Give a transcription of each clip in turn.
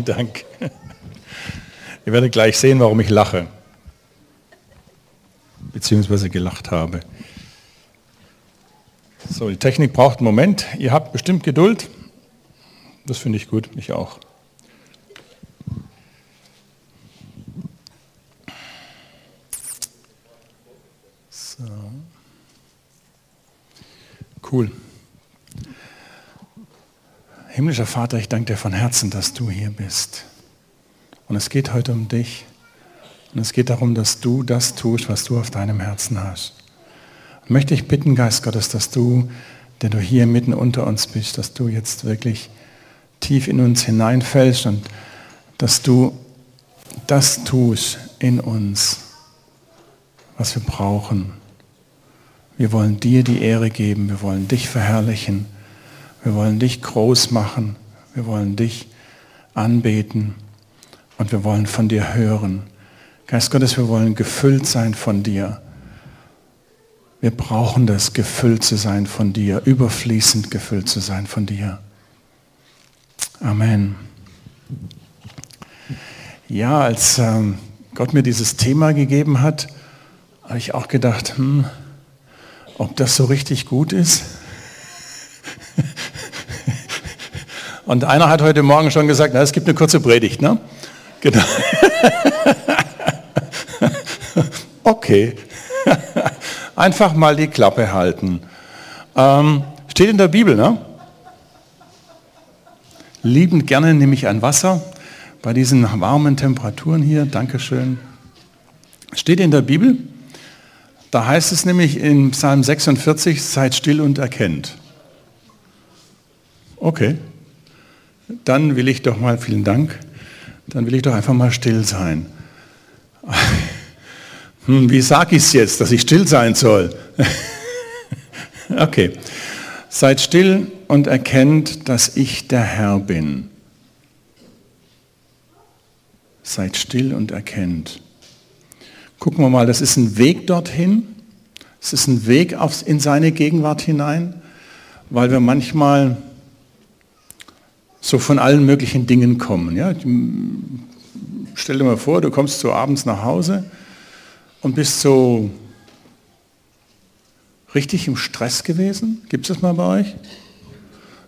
Vielen Dank. Ihr werdet gleich sehen, warum ich lache. Beziehungsweise gelacht habe. So, die Technik braucht einen Moment. Ihr habt bestimmt Geduld. Das finde ich gut, ich auch. So. Cool. Himmlischer Vater, ich danke dir von Herzen, dass du hier bist. Und es geht heute um dich. Und es geht darum, dass du das tust, was du auf deinem Herzen hast. Und möchte ich bitten, Geist Gottes, dass du, der du hier mitten unter uns bist, dass du jetzt wirklich tief in uns hineinfällst und dass du das tust in uns, was wir brauchen. Wir wollen dir die Ehre geben, wir wollen dich verherrlichen, wir wollen dich groß machen, wir wollen dich anbeten und wir wollen von dir hören. Geist Gottes, wir wollen gefüllt sein von dir. Wir brauchen das, gefüllt zu sein von dir, überfließend gefüllt zu sein von dir. Amen. Ja, als ähm, Gott mir dieses Thema gegeben hat, habe ich auch gedacht, hm, ob das so richtig gut ist. Und einer hat heute Morgen schon gesagt, na, es gibt eine kurze Predigt, ne? Genau. Okay. Einfach mal die Klappe halten. Ähm, steht in der Bibel, ne? Liebend gerne nehme ich ein Wasser bei diesen warmen Temperaturen hier. Dankeschön. Steht in der Bibel. Da heißt es nämlich in Psalm 46, seid still und erkennt. Okay. Dann will ich doch mal, vielen Dank, dann will ich doch einfach mal still sein. Hm, wie sage ich es jetzt, dass ich still sein soll? okay. Seid still und erkennt, dass ich der Herr bin. Seid still und erkennt. Gucken wir mal, das ist ein Weg dorthin. Es ist ein Weg in seine Gegenwart hinein, weil wir manchmal so von allen möglichen Dingen kommen. Ja? Stell dir mal vor, du kommst so abends nach Hause und bist so richtig im Stress gewesen? Gibt es das mal bei euch?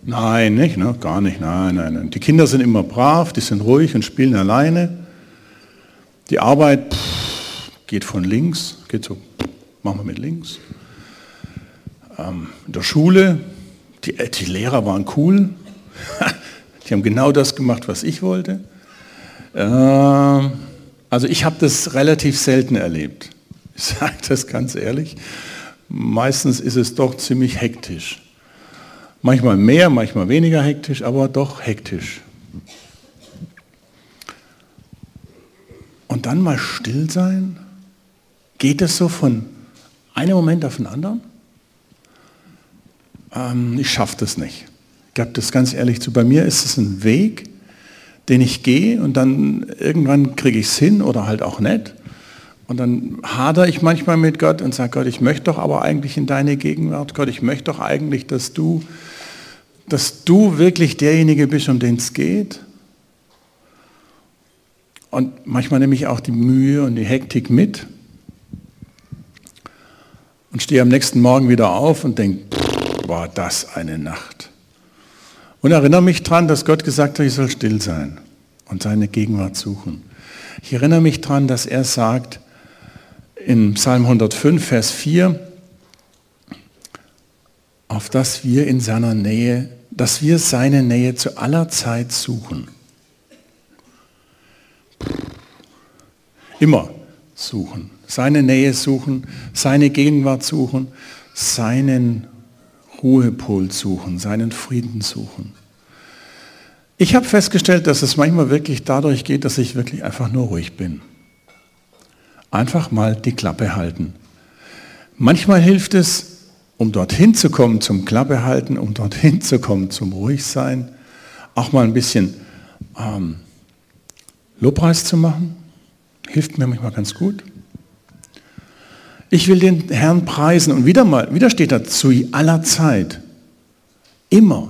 Nein, nicht, ne? gar nicht, nein, nein, nein. Die Kinder sind immer brav, die sind ruhig und spielen alleine. Die Arbeit pff, geht von links, geht so, machen wir mit links. Ähm, in der Schule, die, die Lehrer waren cool. die haben genau das gemacht, was ich wollte. Ähm, also ich habe das relativ selten erlebt. Ich sage das ganz ehrlich. Meistens ist es doch ziemlich hektisch. Manchmal mehr, manchmal weniger hektisch, aber doch hektisch. Und dann mal still sein? Geht das so von einem Moment auf den anderen? Ähm, ich schaffe das nicht. Ich gebe das ganz ehrlich zu. Bei mir ist es ein Weg, den ich gehe und dann irgendwann kriege ich es hin oder halt auch nicht. Und dann hadere ich manchmal mit Gott und sage, Gott, ich möchte doch aber eigentlich in deine Gegenwart. Gott, ich möchte doch eigentlich, dass du, dass du wirklich derjenige bist, um den es geht. Und manchmal nehme ich auch die Mühe und die Hektik mit und stehe am nächsten Morgen wieder auf und denke, war das eine Nacht. Und erinnere mich daran, dass Gott gesagt hat, ich soll still sein und seine Gegenwart suchen. Ich erinnere mich daran, dass er sagt, in Psalm 105, Vers 4, auf dass wir in seiner Nähe, dass wir seine Nähe zu aller Zeit suchen. Immer suchen. Seine Nähe suchen, seine Gegenwart suchen, seinen Ruhepol suchen, seinen Frieden suchen. Ich habe festgestellt, dass es manchmal wirklich dadurch geht, dass ich wirklich einfach nur ruhig bin. Einfach mal die Klappe halten. Manchmal hilft es, um dorthin zu kommen zum Klappe halten, um dorthin zu kommen zum Ruhigsein, auch mal ein bisschen ähm, Lobpreis zu machen. Hilft mir manchmal ganz gut. Ich will den Herrn preisen und wieder mal, wieder steht da zu aller Zeit. Immer.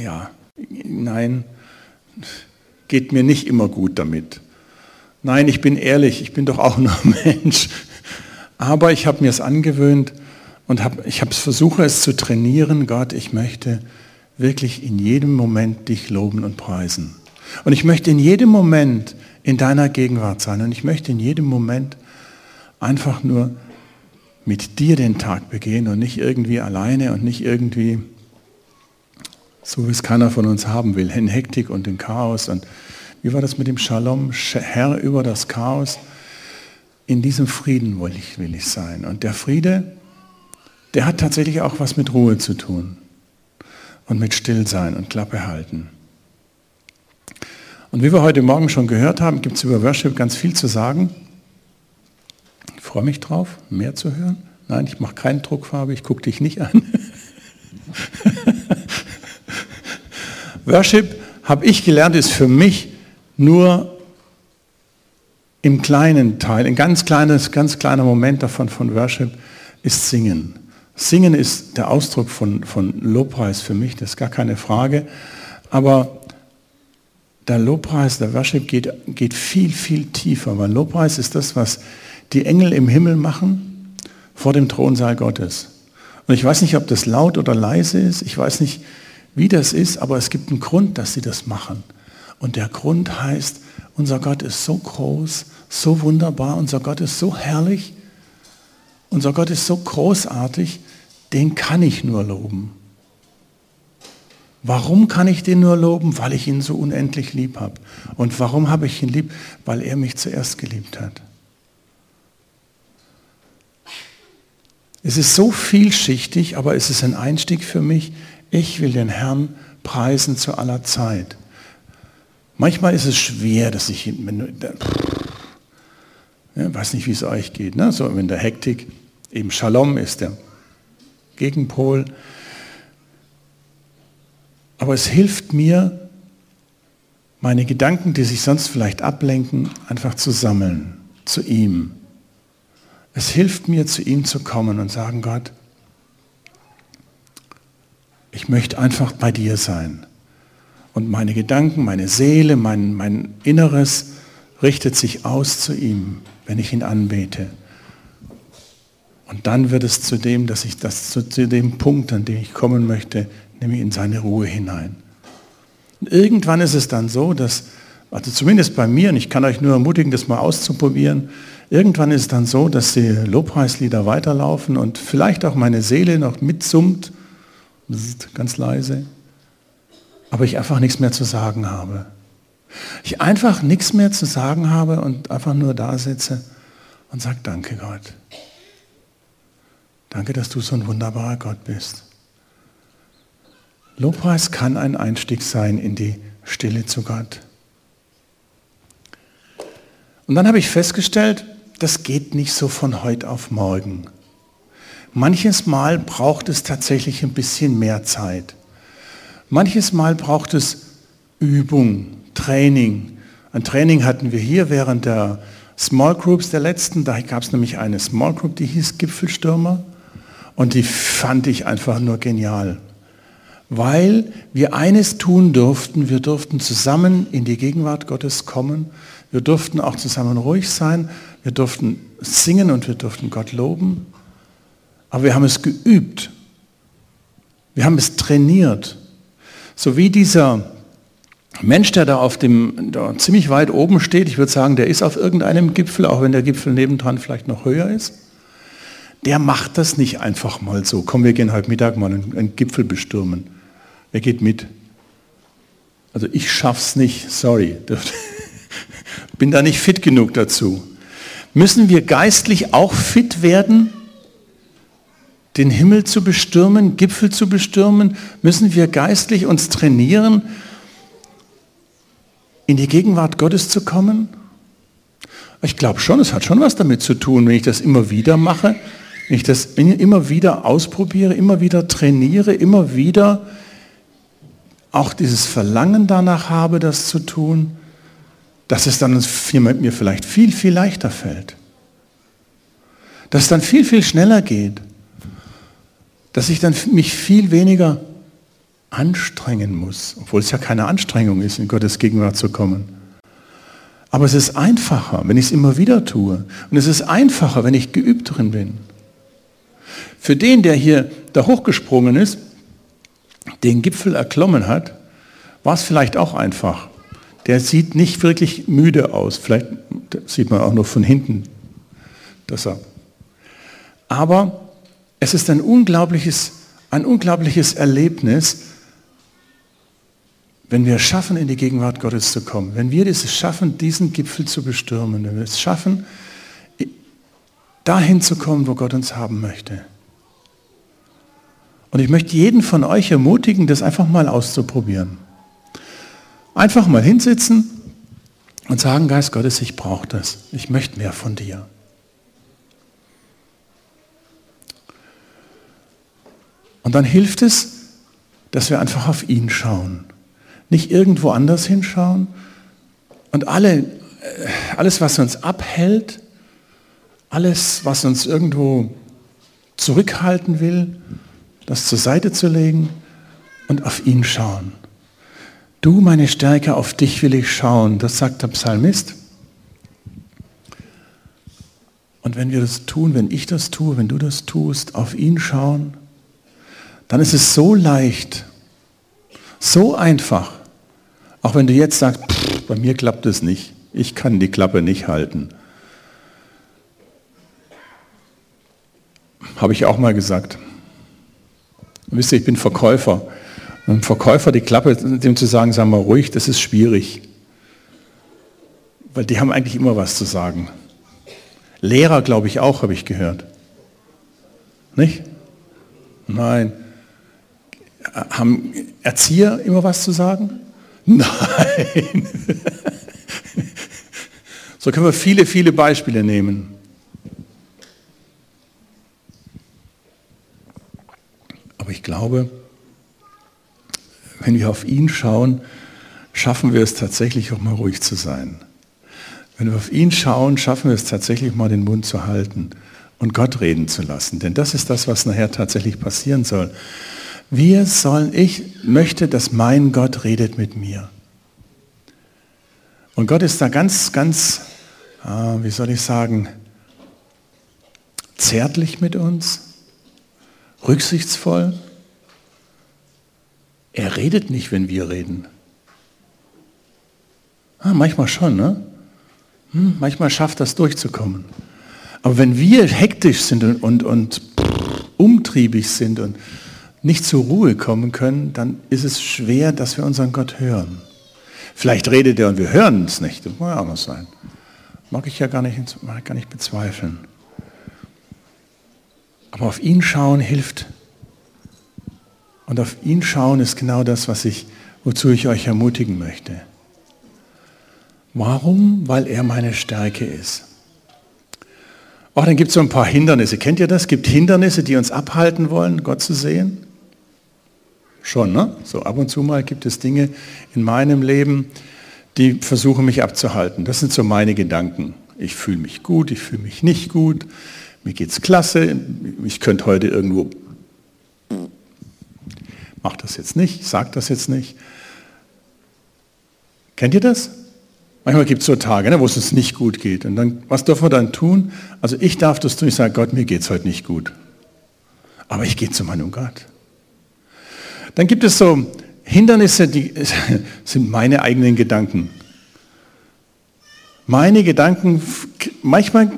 Ja, nein, geht mir nicht immer gut damit. Nein, ich bin ehrlich, ich bin doch auch nur Mensch. Aber ich habe mir es angewöhnt und hab, ich habe versuche es zu trainieren. Gott, ich möchte wirklich in jedem Moment dich loben und preisen. Und ich möchte in jedem Moment in deiner Gegenwart sein. Und ich möchte in jedem Moment einfach nur mit dir den Tag begehen und nicht irgendwie alleine und nicht irgendwie so, wie es keiner von uns haben will, in Hektik und in Chaos und wie war das mit dem Shalom? Herr über das Chaos. In diesem Frieden will ich, will ich sein. Und der Friede, der hat tatsächlich auch was mit Ruhe zu tun. Und mit Stillsein und Klappe halten. Und wie wir heute Morgen schon gehört haben, gibt es über Worship ganz viel zu sagen. Ich freue mich drauf, mehr zu hören. Nein, ich mache keinen Druckfarbe, ich gucke dich nicht an. Worship, habe ich gelernt, ist für mich nur im kleinen Teil, ein ganz kleines, ganz kleiner Moment davon von Worship ist Singen. Singen ist der Ausdruck von, von Lobpreis für mich, das ist gar keine Frage. Aber der Lobpreis, der Worship geht, geht viel, viel tiefer, weil Lobpreis ist das, was die Engel im Himmel machen vor dem Thronsaal Gottes. Und ich weiß nicht, ob das laut oder leise ist, ich weiß nicht, wie das ist, aber es gibt einen Grund, dass sie das machen. Und der Grund heißt, unser Gott ist so groß, so wunderbar, unser Gott ist so herrlich, unser Gott ist so großartig, den kann ich nur loben. Warum kann ich den nur loben? Weil ich ihn so unendlich lieb habe. Und warum habe ich ihn lieb? Weil er mich zuerst geliebt hat. Es ist so vielschichtig, aber es ist ein Einstieg für mich. Ich will den Herrn preisen zu aller Zeit. Manchmal ist es schwer, dass ich, wenn, ja, weiß nicht, wie es euch geht, ne? so in der Hektik, eben Shalom ist der Gegenpol. Aber es hilft mir, meine Gedanken, die sich sonst vielleicht ablenken, einfach zu sammeln, zu ihm. Es hilft mir, zu ihm zu kommen und sagen, Gott, ich möchte einfach bei dir sein. Und meine Gedanken, meine Seele, mein, mein Inneres richtet sich aus zu ihm, wenn ich ihn anbete. Und dann wird es zu dem, dass ich das zu, zu dem Punkt, an dem ich kommen möchte, nämlich in seine Ruhe hinein. Und irgendwann ist es dann so, dass, also zumindest bei mir, und ich kann euch nur ermutigen, das mal auszuprobieren, irgendwann ist es dann so, dass die Lobpreislieder weiterlaufen und vielleicht auch meine Seele noch mitsummt, ganz leise aber ich einfach nichts mehr zu sagen habe. Ich einfach nichts mehr zu sagen habe und einfach nur da sitze und sage, danke Gott. Danke, dass du so ein wunderbarer Gott bist. Lobpreis kann ein Einstieg sein in die Stille zu Gott. Und dann habe ich festgestellt, das geht nicht so von heute auf morgen. Manches Mal braucht es tatsächlich ein bisschen mehr Zeit. Manches Mal braucht es Übung, Training. Ein Training hatten wir hier während der Small Groups der letzten. Da gab es nämlich eine Small Group, die hieß Gipfelstürmer. Und die fand ich einfach nur genial. Weil wir eines tun durften, wir durften zusammen in die Gegenwart Gottes kommen. Wir durften auch zusammen ruhig sein. Wir durften singen und wir durften Gott loben. Aber wir haben es geübt. Wir haben es trainiert. So wie dieser Mensch, der da auf dem, da ziemlich weit oben steht, ich würde sagen, der ist auf irgendeinem Gipfel, auch wenn der Gipfel nebendran vielleicht noch höher ist, der macht das nicht einfach mal so. Komm, wir gehen heute Mittag mal einen, Gipfel bestürmen. Wer geht mit? Also ich schaff's nicht, sorry. Bin da nicht fit genug dazu. Müssen wir geistlich auch fit werden? den Himmel zu bestürmen, Gipfel zu bestürmen? Müssen wir geistlich uns trainieren, in die Gegenwart Gottes zu kommen? Ich glaube schon, es hat schon was damit zu tun, wenn ich das immer wieder mache, wenn ich das immer wieder ausprobiere, immer wieder trainiere, immer wieder auch dieses Verlangen danach habe, das zu tun, dass es dann mir vielleicht viel, viel leichter fällt. Dass es dann viel, viel schneller geht. Dass ich dann mich viel weniger anstrengen muss, obwohl es ja keine Anstrengung ist, in Gottes Gegenwart zu kommen. Aber es ist einfacher, wenn ich es immer wieder tue. Und es ist einfacher, wenn ich geübt drin bin. Für den, der hier da hochgesprungen ist, den Gipfel erklommen hat, war es vielleicht auch einfach. Der sieht nicht wirklich müde aus. Vielleicht sieht man auch nur von hinten, dass er. Aber es ist ein unglaubliches, ein unglaubliches Erlebnis, wenn wir es schaffen, in die Gegenwart Gottes zu kommen, wenn wir es schaffen, diesen Gipfel zu bestürmen, wenn wir es schaffen, dahin zu kommen, wo Gott uns haben möchte. Und ich möchte jeden von euch ermutigen, das einfach mal auszuprobieren. Einfach mal hinsitzen und sagen, Geist Gottes, ich brauche das. Ich möchte mehr von dir. Und dann hilft es, dass wir einfach auf ihn schauen nicht irgendwo anders hinschauen und alle, äh, alles, was uns abhält, alles, was uns irgendwo zurückhalten will, das zur Seite zu legen und auf ihn schauen. Du, meine Stärke, auf dich will ich schauen, das sagt der Psalmist. Und wenn wir das tun, wenn ich das tue, wenn du das tust, auf ihn schauen, dann ist es so leicht, so einfach, auch wenn du jetzt sagst, pff, bei mir klappt es nicht, ich kann die Klappe nicht halten. Habe ich auch mal gesagt. Wisst ihr, ich bin Verkäufer. Und Verkäufer die Klappe, dem zu sagen, sag mal ruhig, das ist schwierig. Weil die haben eigentlich immer was zu sagen. Lehrer, glaube ich, auch, habe ich gehört. Nicht? Nein. Haben Erzieher immer was zu sagen? Nein. So können wir viele, viele Beispiele nehmen. Aber ich glaube, wenn wir auf ihn schauen, schaffen wir es tatsächlich auch mal ruhig zu sein. Wenn wir auf ihn schauen, schaffen wir es tatsächlich mal den Mund zu halten und Gott reden zu lassen. Denn das ist das, was nachher tatsächlich passieren soll. Wir sollen, ich möchte, dass mein Gott redet mit mir. Und Gott ist da ganz, ganz, ah, wie soll ich sagen, zärtlich mit uns, rücksichtsvoll. Er redet nicht, wenn wir reden. Ah, manchmal schon, ne? Hm, manchmal schafft das durchzukommen. Aber wenn wir hektisch sind und, und, und umtriebig sind und nicht zur Ruhe kommen können, dann ist es schwer, dass wir unseren Gott hören. Vielleicht redet er und wir hören es nicht. Das mag ja auch noch sein. Mag ich ja gar nicht, mag gar nicht bezweifeln. Aber auf ihn schauen hilft. Und auf ihn schauen ist genau das, was ich, wozu ich euch ermutigen möchte. Warum? Weil er meine Stärke ist. Auch dann gibt es so ein paar Hindernisse. Kennt ihr das? Es gibt Hindernisse, die uns abhalten wollen, Gott zu sehen. Schon, ne? So ab und zu mal gibt es Dinge in meinem Leben, die versuchen mich abzuhalten. Das sind so meine Gedanken. Ich fühle mich gut, ich fühle mich nicht gut, mir geht's klasse, ich könnte heute irgendwo, mach das jetzt nicht, sag das jetzt nicht. Kennt ihr das? Manchmal gibt es so Tage, ne, wo es uns nicht gut geht. Und dann, was dürfen wir dann tun? Also ich darf das tun, ich sage, Gott, mir geht es heute nicht gut. Aber ich gehe zu meinem Gott. Dann gibt es so Hindernisse, die sind meine eigenen Gedanken. Meine Gedanken, manchmal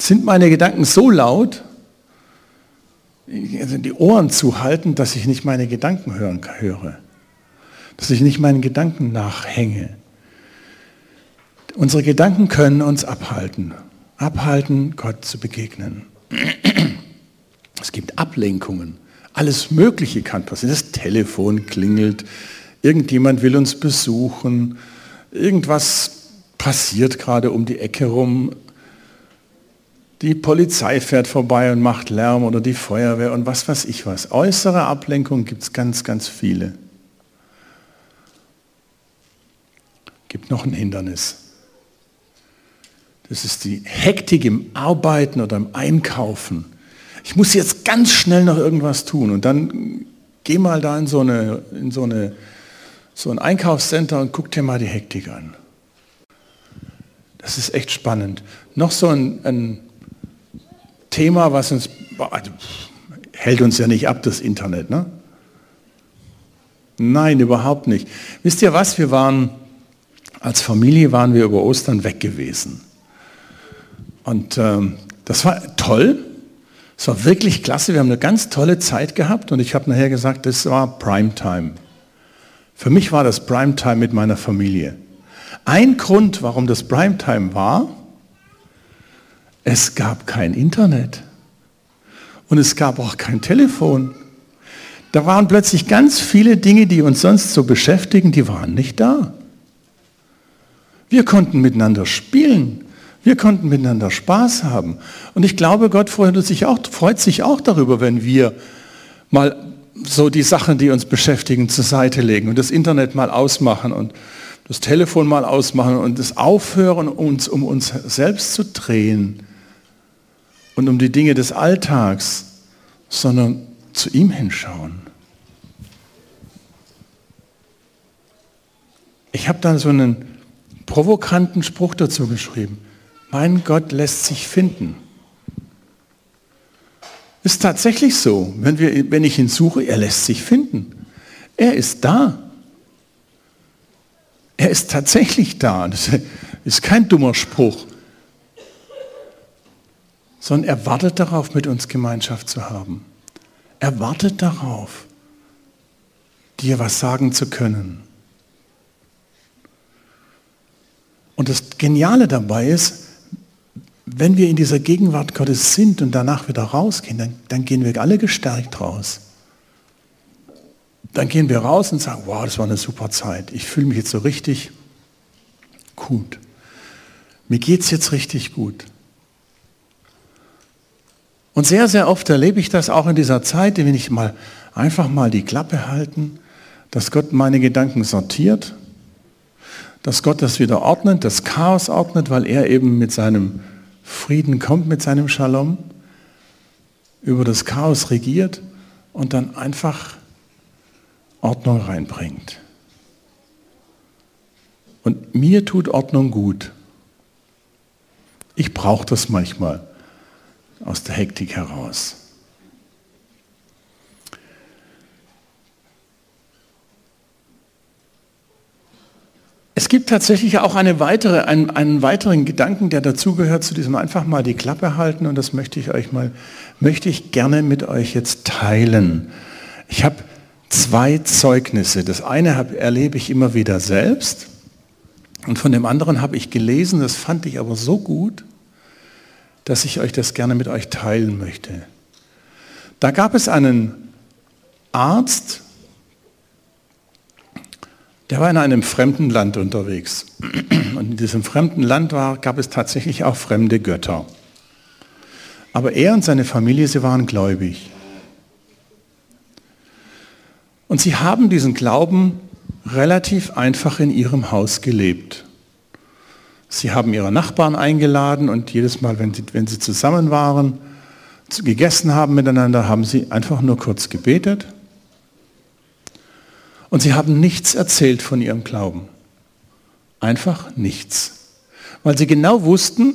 sind meine Gedanken so laut, also die Ohren zu halten, dass ich nicht meine Gedanken hören, höre. Dass ich nicht meinen Gedanken nachhänge. Unsere Gedanken können uns abhalten. Abhalten, Gott zu begegnen. Es gibt Ablenkungen. Alles Mögliche kann passieren. Das Telefon klingelt, irgendjemand will uns besuchen, irgendwas passiert gerade um die Ecke rum, die Polizei fährt vorbei und macht Lärm oder die Feuerwehr und was weiß ich was. Äußere Ablenkung gibt es ganz, ganz viele. Gibt noch ein Hindernis. Das ist die Hektik im Arbeiten oder im Einkaufen. Ich muss jetzt ganz schnell noch irgendwas tun und dann geh mal da in so, eine, in so, eine, so ein Einkaufscenter und guck dir mal die Hektik an. Das ist echt spannend. Noch so ein, ein Thema, was uns, also, hält uns ja nicht ab, das Internet, ne? Nein, überhaupt nicht. Wisst ihr was, wir waren, als Familie waren wir über Ostern weg gewesen. Und ähm, das war toll, es war wirklich klasse, wir haben eine ganz tolle Zeit gehabt und ich habe nachher gesagt, das war Primetime. Für mich war das Primetime mit meiner Familie. Ein Grund, warum das Primetime war, es gab kein Internet und es gab auch kein Telefon. Da waren plötzlich ganz viele Dinge, die uns sonst so beschäftigen, die waren nicht da. Wir konnten miteinander spielen. Wir konnten miteinander Spaß haben. Und ich glaube, Gott freut sich auch, freut sich auch darüber, wenn wir mal so die Sachen, die uns beschäftigen, zur Seite legen und das Internet mal ausmachen und das Telefon mal ausmachen und das aufhören, uns um uns selbst zu drehen und um die Dinge des Alltags, sondern zu ihm hinschauen. Ich habe da so einen provokanten Spruch dazu geschrieben. Mein Gott lässt sich finden. Ist tatsächlich so. Wenn, wir, wenn ich ihn suche, er lässt sich finden. Er ist da. Er ist tatsächlich da. Das ist kein dummer Spruch sondern er wartet darauf, mit uns Gemeinschaft zu haben. Er wartet darauf, dir was sagen zu können. Und das Geniale dabei ist, wenn wir in dieser Gegenwart Gottes sind und danach wieder rausgehen, dann, dann gehen wir alle gestärkt raus. Dann gehen wir raus und sagen, wow, das war eine super Zeit. Ich fühle mich jetzt so richtig gut. Mir geht es jetzt richtig gut. Und sehr, sehr oft erlebe ich das auch in dieser Zeit, wenn ich mal einfach mal die Klappe halten, dass Gott meine Gedanken sortiert, dass Gott das wieder ordnet, das Chaos ordnet, weil er eben mit seinem Frieden kommt, mit seinem Shalom, über das Chaos regiert und dann einfach Ordnung reinbringt. Und mir tut Ordnung gut. Ich brauche das manchmal aus der Hektik heraus. Es gibt tatsächlich auch eine weitere, einen, einen weiteren Gedanken, der dazugehört zu diesem einfach mal die Klappe halten und das möchte ich euch mal, möchte ich gerne mit euch jetzt teilen. Ich habe zwei Zeugnisse. Das eine hab, erlebe ich immer wieder selbst und von dem anderen habe ich gelesen, das fand ich aber so gut, dass ich euch das gerne mit euch teilen möchte. Da gab es einen Arzt, der war in einem fremden Land unterwegs. Und in diesem fremden Land war, gab es tatsächlich auch fremde Götter. Aber er und seine Familie, sie waren gläubig. Und sie haben diesen Glauben relativ einfach in ihrem Haus gelebt. Sie haben ihre Nachbarn eingeladen und jedes Mal, wenn sie, wenn sie zusammen waren, gegessen haben miteinander, haben sie einfach nur kurz gebetet. Und sie haben nichts erzählt von ihrem Glauben. Einfach nichts. Weil sie genau wussten,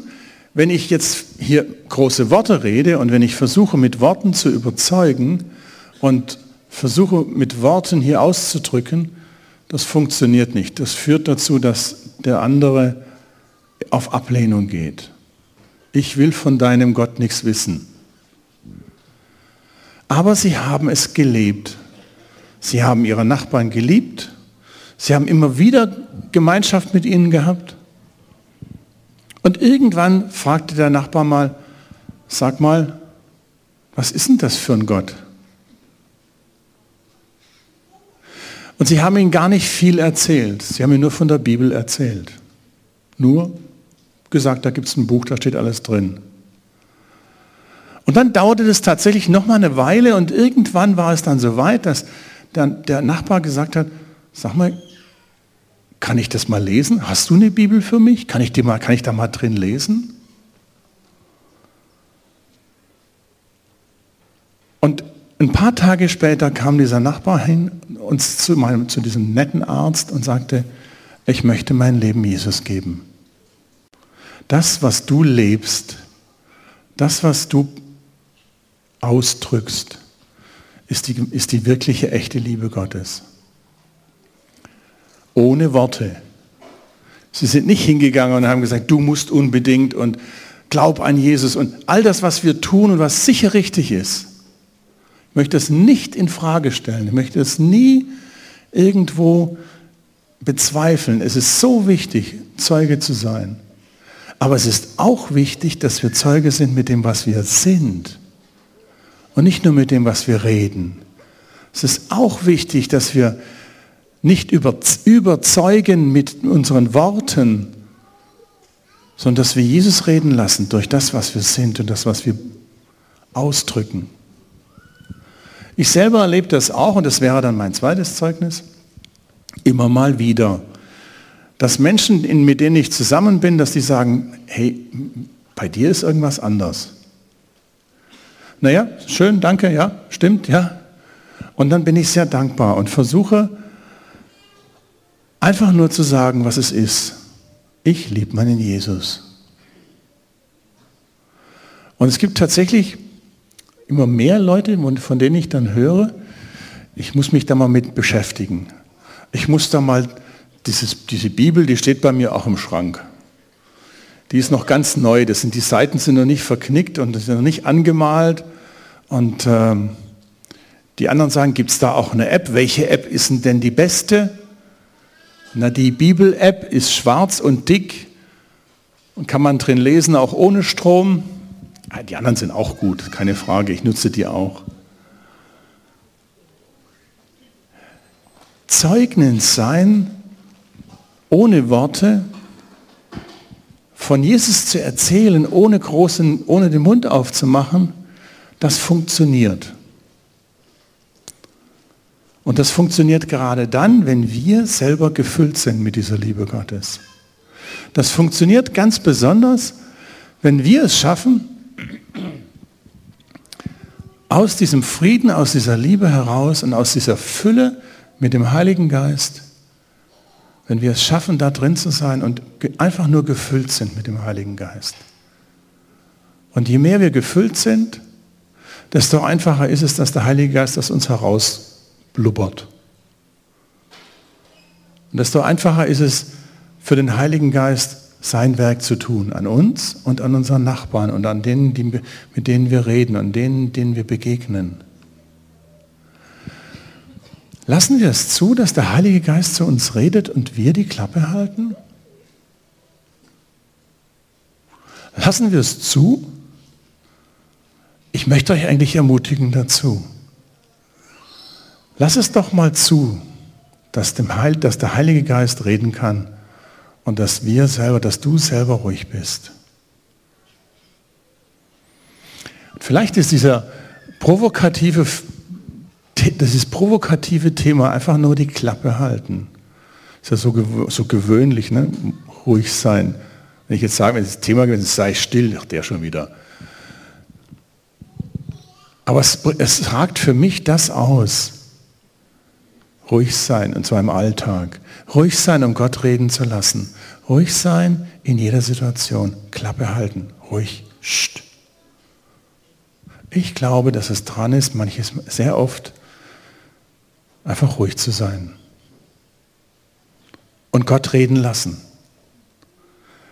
wenn ich jetzt hier große Worte rede und wenn ich versuche mit Worten zu überzeugen und versuche mit Worten hier auszudrücken, das funktioniert nicht. Das führt dazu, dass der andere auf Ablehnung geht. Ich will von deinem Gott nichts wissen. Aber sie haben es gelebt. Sie haben ihre Nachbarn geliebt. Sie haben immer wieder Gemeinschaft mit ihnen gehabt. Und irgendwann fragte der Nachbar mal, sag mal, Was ist denn das für ein Gott? Und sie haben ihm gar nicht viel erzählt. Sie haben ihm nur von der Bibel erzählt. Nur gesagt, da gibt es ein Buch, da steht alles drin. Und dann dauerte es tatsächlich noch mal eine Weile und irgendwann war es dann so weit, dass der, der Nachbar gesagt hat, sag mal, kann ich das mal lesen? Hast du eine Bibel für mich? Kann ich, die mal, kann ich da mal drin lesen? Und ein paar Tage später kam dieser Nachbar hin uns zu, meinem, zu diesem netten Arzt und sagte, ich möchte mein Leben Jesus geben. Das, was du lebst, das, was du ausdrückst, ist die, ist die wirkliche, echte Liebe Gottes ohne Worte. Sie sind nicht hingegangen und haben gesagt, du musst unbedingt und glaub an Jesus und all das, was wir tun und was sicher richtig ist. Ich möchte es nicht in Frage stellen. Ich möchte es nie irgendwo bezweifeln. Es ist so wichtig, Zeuge zu sein. Aber es ist auch wichtig, dass wir Zeuge sind mit dem, was wir sind. Und nicht nur mit dem, was wir reden. Es ist auch wichtig, dass wir nicht überzeugen mit unseren Worten, sondern dass wir Jesus reden lassen durch das, was wir sind und das, was wir ausdrücken. Ich selber erlebe das auch, und das wäre dann mein zweites Zeugnis, immer mal wieder, dass Menschen, mit denen ich zusammen bin, dass die sagen, hey, bei dir ist irgendwas anders. Naja, schön, danke, ja, stimmt, ja. Und dann bin ich sehr dankbar und versuche, Einfach nur zu sagen, was es ist. Ich liebe meinen Jesus. Und es gibt tatsächlich immer mehr Leute, von denen ich dann höre, ich muss mich da mal mit beschäftigen. Ich muss da mal, dieses, diese Bibel, die steht bei mir auch im Schrank. Die ist noch ganz neu, das sind, die Seiten sind noch nicht verknickt und sind noch nicht angemalt. Und ähm, die anderen sagen, gibt es da auch eine App? Welche App ist denn die beste? Na, die Bibel-App ist schwarz und dick und kann man drin lesen, auch ohne Strom. Ah, die anderen sind auch gut, keine Frage, ich nutze die auch. Zeugnis sein, ohne Worte, von Jesus zu erzählen, ohne, großen, ohne den Mund aufzumachen, das funktioniert. Und das funktioniert gerade dann, wenn wir selber gefüllt sind mit dieser Liebe Gottes. Das funktioniert ganz besonders, wenn wir es schaffen, aus diesem Frieden, aus dieser Liebe heraus und aus dieser Fülle mit dem Heiligen Geist, wenn wir es schaffen, da drin zu sein und einfach nur gefüllt sind mit dem Heiligen Geist. Und je mehr wir gefüllt sind, desto einfacher ist es, dass der Heilige Geist aus uns heraus blubbert. Und desto einfacher ist es für den Heiligen Geist, sein Werk zu tun, an uns und an unseren Nachbarn und an denen, die, mit denen wir reden, an denen, denen wir begegnen. Lassen wir es zu, dass der Heilige Geist zu uns redet und wir die Klappe halten? Lassen wir es zu? Ich möchte euch eigentlich ermutigen dazu. Lass es doch mal zu, dass, dem Heil, dass der Heilige Geist reden kann und dass wir selber, dass du selber ruhig bist. Vielleicht ist dieser provokative, das ist provokative Thema einfach nur die Klappe halten. Ist ja so, so gewöhnlich, ne? ruhig sein. Wenn ich jetzt sage, wenn das Thema gewesen ist, sei still, der schon wieder. Aber es, es ragt für mich das aus, Ruhig sein, und zwar im Alltag. Ruhig sein, um Gott reden zu lassen. Ruhig sein in jeder Situation. Klappe halten. Ruhig. Scht. Ich glaube, dass es dran ist, manches sehr oft einfach ruhig zu sein. Und Gott reden lassen.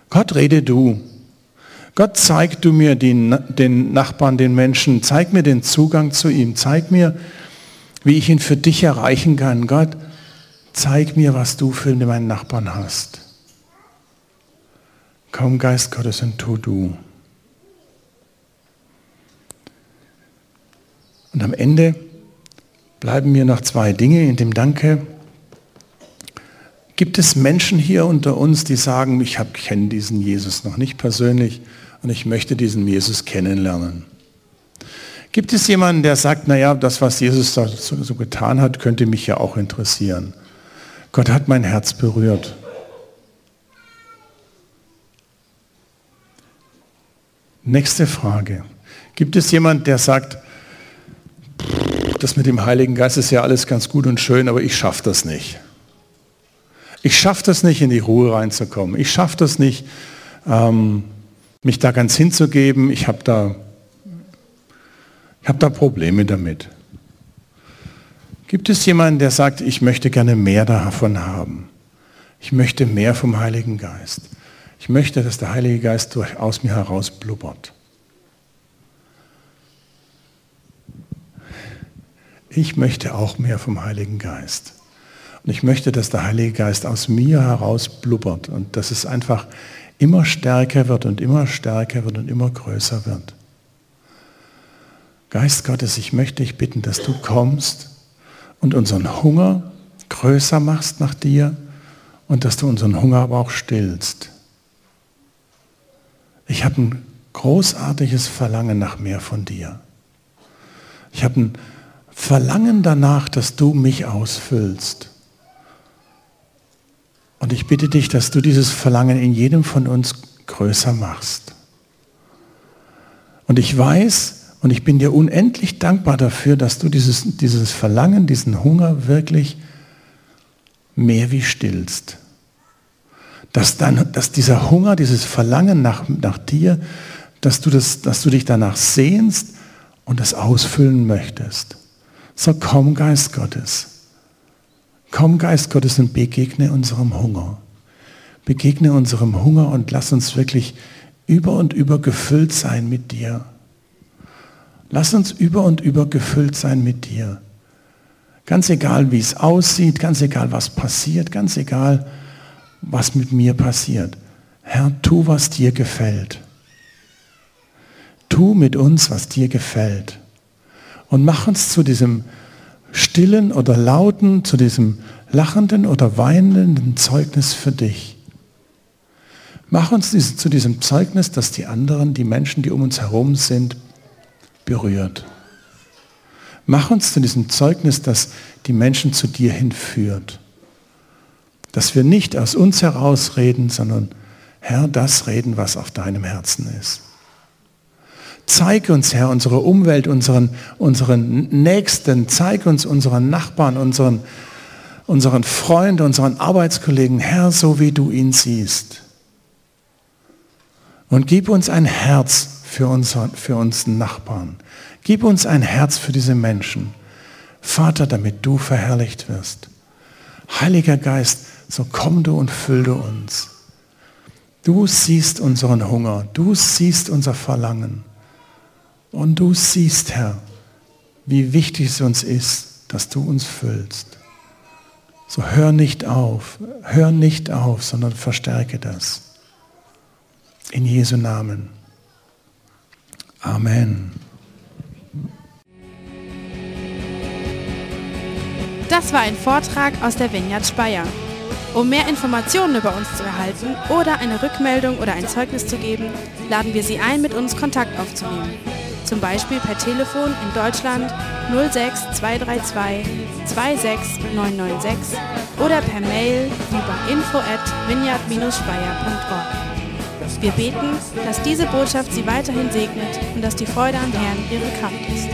Gott rede du. Gott zeig du mir den, den Nachbarn, den Menschen, zeig mir den Zugang zu ihm, zeig mir, wie ich ihn für dich erreichen kann. Gott, zeig mir, was du für meinen Nachbarn hast. Komm, Geist Gottes, und tu du. Und am Ende bleiben mir noch zwei Dinge in dem Danke. Gibt es Menschen hier unter uns, die sagen, ich kenne diesen Jesus noch nicht persönlich und ich möchte diesen Jesus kennenlernen? Gibt es jemanden, der sagt, naja, das, was Jesus so, so getan hat, könnte mich ja auch interessieren? Gott hat mein Herz berührt. Nächste Frage. Gibt es jemanden, der sagt, das mit dem Heiligen Geist ist ja alles ganz gut und schön, aber ich schaffe das nicht. Ich schaffe das nicht, in die Ruhe reinzukommen. Ich schaffe das nicht, ähm, mich da ganz hinzugeben. Ich habe da, hab da Probleme damit. Gibt es jemanden, der sagt, ich möchte gerne mehr davon haben? Ich möchte mehr vom Heiligen Geist. Ich möchte, dass der Heilige Geist durch, aus mir heraus blubbert. Ich möchte auch mehr vom Heiligen Geist. Und ich möchte, dass der Heilige Geist aus mir heraus blubbert und dass es einfach immer stärker wird und immer stärker wird und immer größer wird. Geist Gottes, ich möchte dich bitten, dass du kommst und unseren Hunger größer machst nach dir und dass du unseren Hunger aber auch stillst. Ich habe ein großartiges Verlangen nach mehr von dir. Ich habe ein Verlangen danach, dass du mich ausfüllst. Und ich bitte dich, dass du dieses Verlangen in jedem von uns größer machst. Und ich weiß und ich bin dir unendlich dankbar dafür, dass du dieses, dieses Verlangen, diesen Hunger wirklich mehr wie stillst. Dass, dann, dass dieser Hunger, dieses Verlangen nach, nach dir, dass du, das, dass du dich danach sehnst und es ausfüllen möchtest. So komm, Geist Gottes. Komm, Geist Gottes, und begegne unserem Hunger. Begegne unserem Hunger und lass uns wirklich über und über gefüllt sein mit dir. Lass uns über und über gefüllt sein mit dir. Ganz egal, wie es aussieht, ganz egal, was passiert, ganz egal, was mit mir passiert. Herr, tu, was dir gefällt. Tu mit uns, was dir gefällt. Und mach uns zu diesem stillen oder lauten, zu diesem lachenden oder weinenden Zeugnis für dich. Mach uns zu diesem Zeugnis, dass die anderen, die Menschen, die um uns herum sind, berührt. Mach uns zu diesem Zeugnis, das die Menschen zu dir hinführt. Dass wir nicht aus uns heraus reden, sondern Herr, das reden, was auf deinem Herzen ist. Zeig uns, Herr, unsere Umwelt, unseren, unseren Nächsten, zeig uns unseren Nachbarn, unseren, unseren Freund, unseren Arbeitskollegen, Herr, so wie du ihn siehst. Und gib uns ein Herz für, unser, für unseren Nachbarn. Gib uns ein Herz für diese Menschen. Vater, damit du verherrlicht wirst. Heiliger Geist, so komm du und füll du uns. Du siehst unseren Hunger, du siehst unser Verlangen. Und du siehst, Herr, wie wichtig es uns ist, dass du uns füllst. So hör nicht auf, hör nicht auf, sondern verstärke das. In Jesu Namen. Amen. Das war ein Vortrag aus der Vineyard Speyer. Um mehr Informationen über uns zu erhalten oder eine Rückmeldung oder ein Zeugnis zu geben, laden wir Sie ein, mit uns Kontakt aufzunehmen zum Beispiel per Telefon in Deutschland 06 232 26996 oder per Mail über info at vineyard-speyer.org. Wir beten, dass diese Botschaft Sie weiterhin segnet und dass die Freude am Herrn Ihre Kraft ist.